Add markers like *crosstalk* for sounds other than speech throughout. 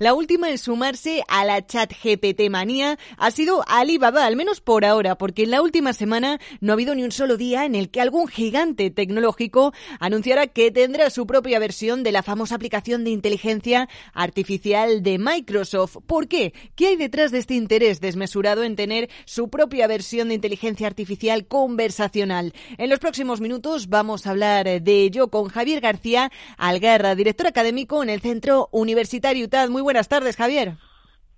La última en sumarse a la chat GPT manía ha sido Alibaba, al menos por ahora, porque en la última semana no ha habido ni un solo día en el que algún gigante tecnológico anunciara que tendrá su propia versión de la famosa aplicación de inteligencia artificial de Microsoft. ¿Por qué? ¿Qué hay detrás de este interés desmesurado en tener su propia versión de inteligencia artificial conversacional? En los próximos minutos vamos a hablar de ello con Javier García Algarra, director académico en el Centro Universitario UTAD. Muy buenas tardes, Javier.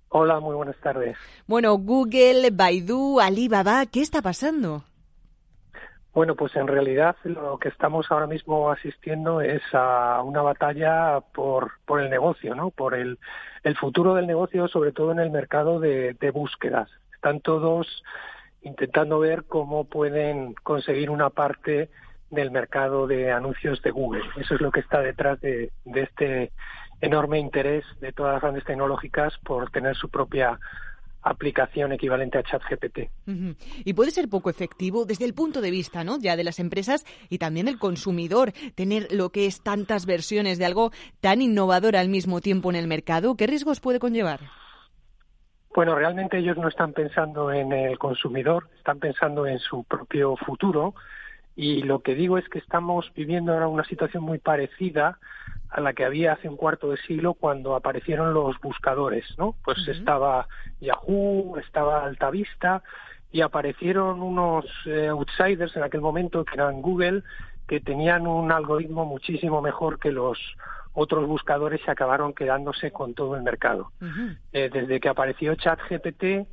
Hola, muy buenas tardes. Bueno, Google, Baidu, Alibaba, ¿qué está pasando? Bueno, pues en realidad lo que estamos ahora mismo asistiendo es a una batalla por, por el negocio, ¿no? Por el, el futuro del negocio, sobre todo en el mercado de, de búsquedas. Están todos intentando ver cómo pueden conseguir una parte del mercado de anuncios de Google. Eso es lo que está detrás de, de este enorme interés de todas las grandes tecnológicas por tener su propia aplicación equivalente a ChatGPT. Y puede ser poco efectivo desde el punto de vista, ¿no? Ya de las empresas y también del consumidor tener lo que es tantas versiones de algo tan innovador al mismo tiempo en el mercado. ¿Qué riesgos puede conllevar? Bueno, realmente ellos no están pensando en el consumidor, están pensando en su propio futuro. Y lo que digo es que estamos viviendo ahora una situación muy parecida a la que había hace un cuarto de siglo cuando aparecieron los buscadores, ¿no? Pues estaba Yahoo, estaba Altavista y aparecieron unos eh, outsiders en aquel momento que eran Google que tenían un algoritmo muchísimo mejor que los otros buscadores y acabaron quedándose con todo el mercado. eh, desde que apareció ChatGPT,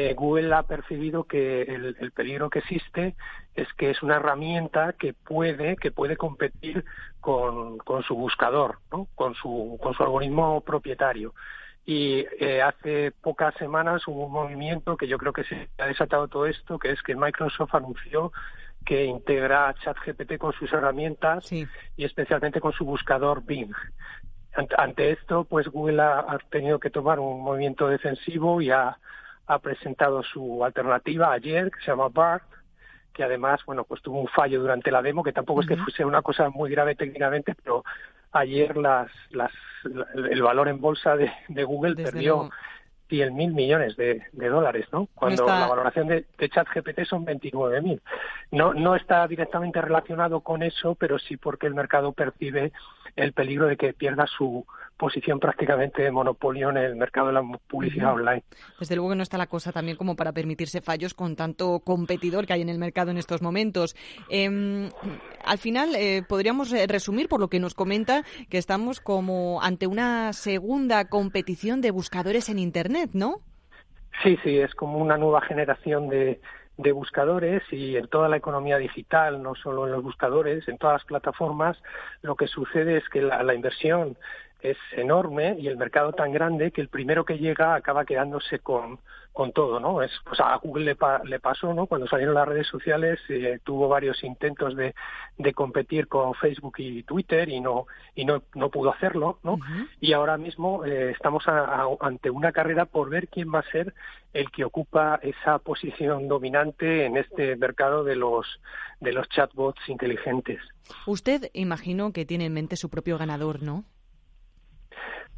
eh, Google ha percibido que el, el, peligro que existe es que es una herramienta que puede que puede competir con, con su buscador, ¿no? con su con su algoritmo propietario. Y eh, hace pocas semanas hubo un movimiento que yo creo que se ha desatado todo esto, que es que Microsoft anunció que integra ChatGPT con sus herramientas Sí. y especialmente con su buscador Bing. Ante, ante esto, pues Google ha, ha tenido que tomar un movimiento defensivo y ha, ha presentado su alternativa ayer, que se llama BART, que además, bueno, pues tuvo un fallo durante la demo, que tampoco es que fuese una cosa muy grave técnicamente, pero ayer las, las, el valor en bolsa de, de Google Desde perdió. 100 mil millones de, de dólares, ¿no? Cuando está- la valoración de, de ChatGPT son 29 mil. No, no está directamente relacionado con eso, pero sí porque el mercado percibe el peligro de que pierda su posición prácticamente de monopolio en el mercado de la publicidad online. Desde luego que no está la cosa también como para permitirse fallos con tanto competidor que hay en el mercado en estos momentos. Eh, al final, eh, podríamos eh, resumir por lo que nos comenta que estamos como ante una segunda competición de buscadores en Internet, ¿no? Sí, sí, es como una nueva generación de, de buscadores y en toda la economía digital, no solo en los buscadores, en todas las plataformas, lo que sucede es que la, inversión es enorme y el mercado tan grande que el primero que llega acaba quedándose con, con todo, ¿no? Es, pues a Google le, pa, le pasó, ¿no? Cuando salieron las redes sociales eh, tuvo varios intentos de, de competir con Facebook y Twitter y no y no, no pudo hacerlo, ¿no? Y ahora mismo eh, estamos a, a, ante una carrera por ver quién va a ser el que ocupa esa posición dominante en este mercado de los de los chatbots inteligentes. Usted imagino que tiene en mente su propio ganador, ¿no?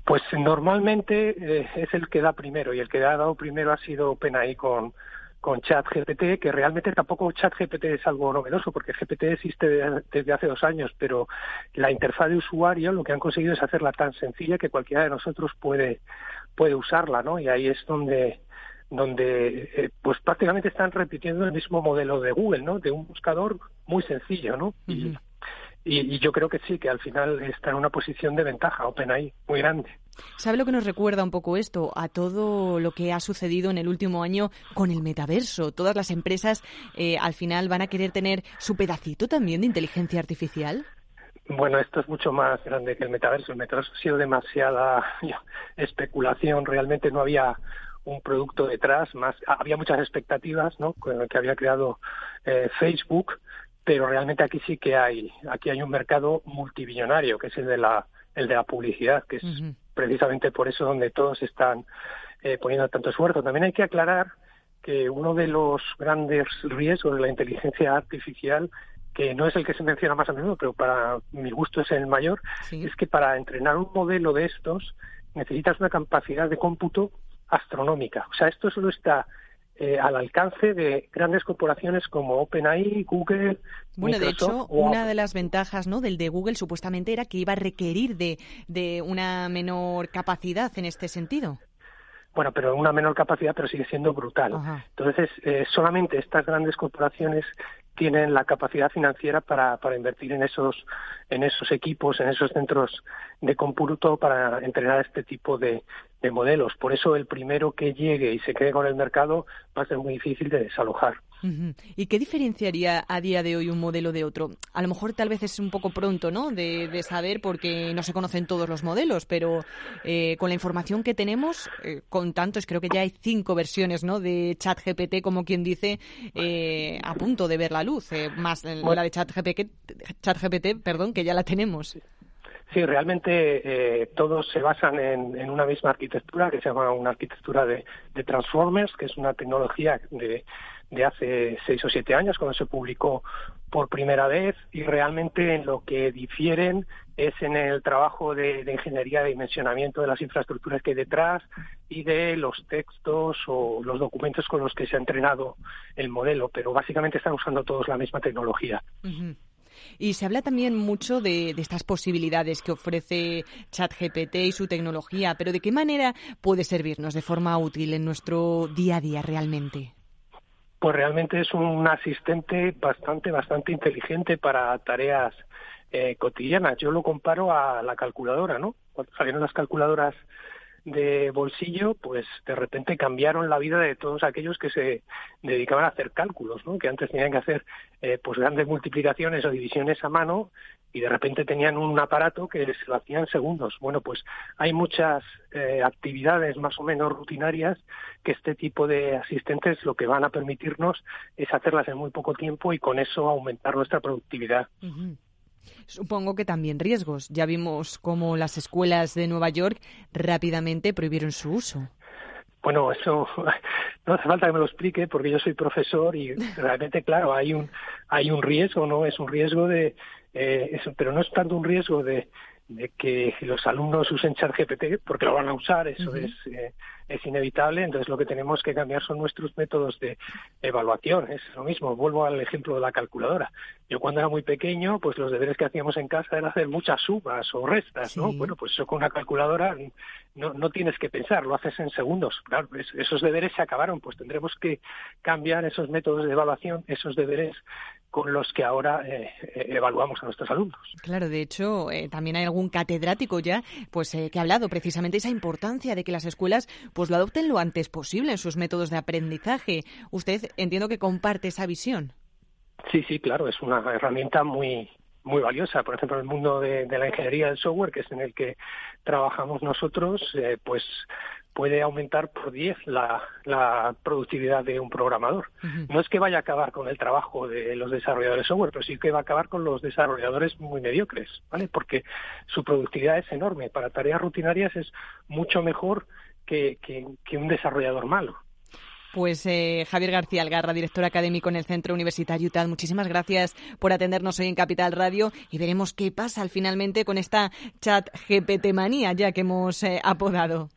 Pues normalmente eh, es el que da primero y el que ha dado primero ha sido OpenAI con con ChatGPT, que realmente tampoco ChatGPT es algo novedoso, porque GPT existe de, desde hace dos años, pero la interfaz de usuario lo que han conseguido es hacerla tan sencilla que cualquiera de nosotros puede, puede usarla, ¿no? Y ahí es donde, donde eh, pues prácticamente están repitiendo el mismo modelo de Google, ¿no? De un buscador muy sencillo, ¿no? Y, y yo creo que sí, que al final está en una posición de ventaja OpenAI muy grande. ¿Sabe lo que nos recuerda un poco esto? A todo lo que ha sucedido en el último año con el metaverso. Todas las empresas eh, al final van a querer tener su pedacito también de inteligencia artificial. Bueno, esto es mucho más grande que el metaverso. El metaverso ha sido demasiada especulación. Realmente no había un producto detrás. Más había muchas expectativas, ¿no? Que había creado eh, Facebook, pero realmente aquí sí que hay aquí hay un mercado multibillonario, que es el de la el de la publicidad, que es uh -huh. precisamente por eso donde todos están eh, poniendo tanto esfuerzo. También hay que aclarar que uno de los grandes riesgos de la inteligencia artificial que no es el que se menciona más a menudo, pero para mi gusto es el mayor, sí. es que para entrenar un modelo de estos necesitas una capacidad de cómputo astronómica. O sea, esto solo está eh, al alcance de grandes corporaciones como OpenAI, Google. Bueno, de hecho, una de las ventajas ¿no? del de Google supuestamente era que iba a requerir de, de una menor capacidad en este sentido bueno, pero una menor capacidad, pero sigue siendo brutal. Entonces, eh, solamente estas grandes corporaciones tienen la capacidad financiera para, para invertir en esos, en esos equipos, en esos centros de cómputo para entrenar este tipo de, de modelos. Por eso el primero que llegue y se quede con el mercado va a ser muy difícil de desalojar. ¿Y qué diferenciaría a día de hoy un modelo de otro? A lo mejor tal vez es un poco pronto, ¿no? De, saber porque no se conocen todos los modelos, pero eh, con la información que tenemos, eh, con tantos, creo que ya hay cinco versiones, ¿no? De ChatGPT, como quien dice, eh, a punto de ver la luz, más la de ChatGPT, ChatGPT, perdón, que ya la tenemos. Sí, realmente todos se basan en, una misma arquitectura que se llama una arquitectura de, de Transformers, que es una tecnología de, de hace seis o siete años, cuando se publicó por primera vez, y realmente en lo que difieren es en el trabajo de, ingeniería de dimensionamiento de las infraestructuras que hay detrás y de los textos o los documentos con los que se ha entrenado el modelo, pero básicamente están usando todos la misma tecnología. Y se habla también mucho de, de, estas posibilidades que ofrece ChatGPT y su tecnología, pero ¿de qué manera puede servirnos de forma útil en nuestro día a día realmente? pues realmente es un asistente bastante, bastante inteligente para tareas eh, cotidianas. Yo lo comparo a la calculadora, ¿no? Cuando salieron las calculadoras de bolsillo, pues de repente cambiaron la vida de todos aquellos que se dedicaban a hacer cálculos, ¿no? que antes tenían que hacer eh, pues grandes multiplicaciones o divisiones a mano y de repente tenían un aparato que se lo hacía en segundos. Bueno, pues hay muchas eh, actividades más o menos rutinarias que este tipo de asistentes lo que van a permitirnos es hacerlas en muy poco tiempo y con eso aumentar nuestra productividad. Supongo que también riesgos. Ya vimos cómo las escuelas de Nueva York rápidamente prohibieron su uso. Bueno, eso *laughs* no hace falta que me lo explique porque yo soy profesor y realmente, claro, hay un hay un riesgo, ¿no? Es un riesgo de, eh, eso, pero no es tanto un riesgo de, de que los alumnos usen ChatGPT porque lo van a usar, eso es, eh, es inevitable. Entonces lo que tenemos que cambiar son nuestros métodos de evaluación. Es lo mismo. Vuelvo al ejemplo de la calculadora. Yo cuando era muy pequeño, pues los deberes que hacíamos en casa era hacer muchas sumas o restas, ¿no? Bueno, pues eso con una calculadora no, no tienes que pensar, lo haces en segundos. Claro, esos deberes se acabaron. Pues tendremos que cambiar esos métodos de evaluación, esos deberes con los que ahora eh, eh, evaluamos a nuestros alumnos. Claro, de hecho, eh, también hay algún catedrático ya pues que ha hablado precisamente de esa importancia de que las escuelas pues lo adopten lo antes posible en sus métodos de aprendizaje. Usted entiendo que comparte esa visión. Sí, sí, claro, es una herramienta muy muy valiosa. Por ejemplo, en el mundo de, la ingeniería del software, que es en el que trabajamos nosotros, pues puede aumentar por 10 la, la, productividad de un programador. No es que vaya a acabar con el trabajo de los desarrolladores de software, pero sí que va a acabar con los desarrolladores muy mediocres, ¿vale? Porque su productividad es enorme. Para tareas rutinarias es mucho mejor que, que, un desarrollador malo. Pues eh, Javier García Algarra, director académico en el Centro Universitario UTAD, muchísimas gracias por atendernos hoy en Capital Radio y veremos qué pasa finalmente con esta chat GPT manía ya que hemos eh, apodado.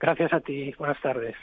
Gracias a ti. Buenas tardes.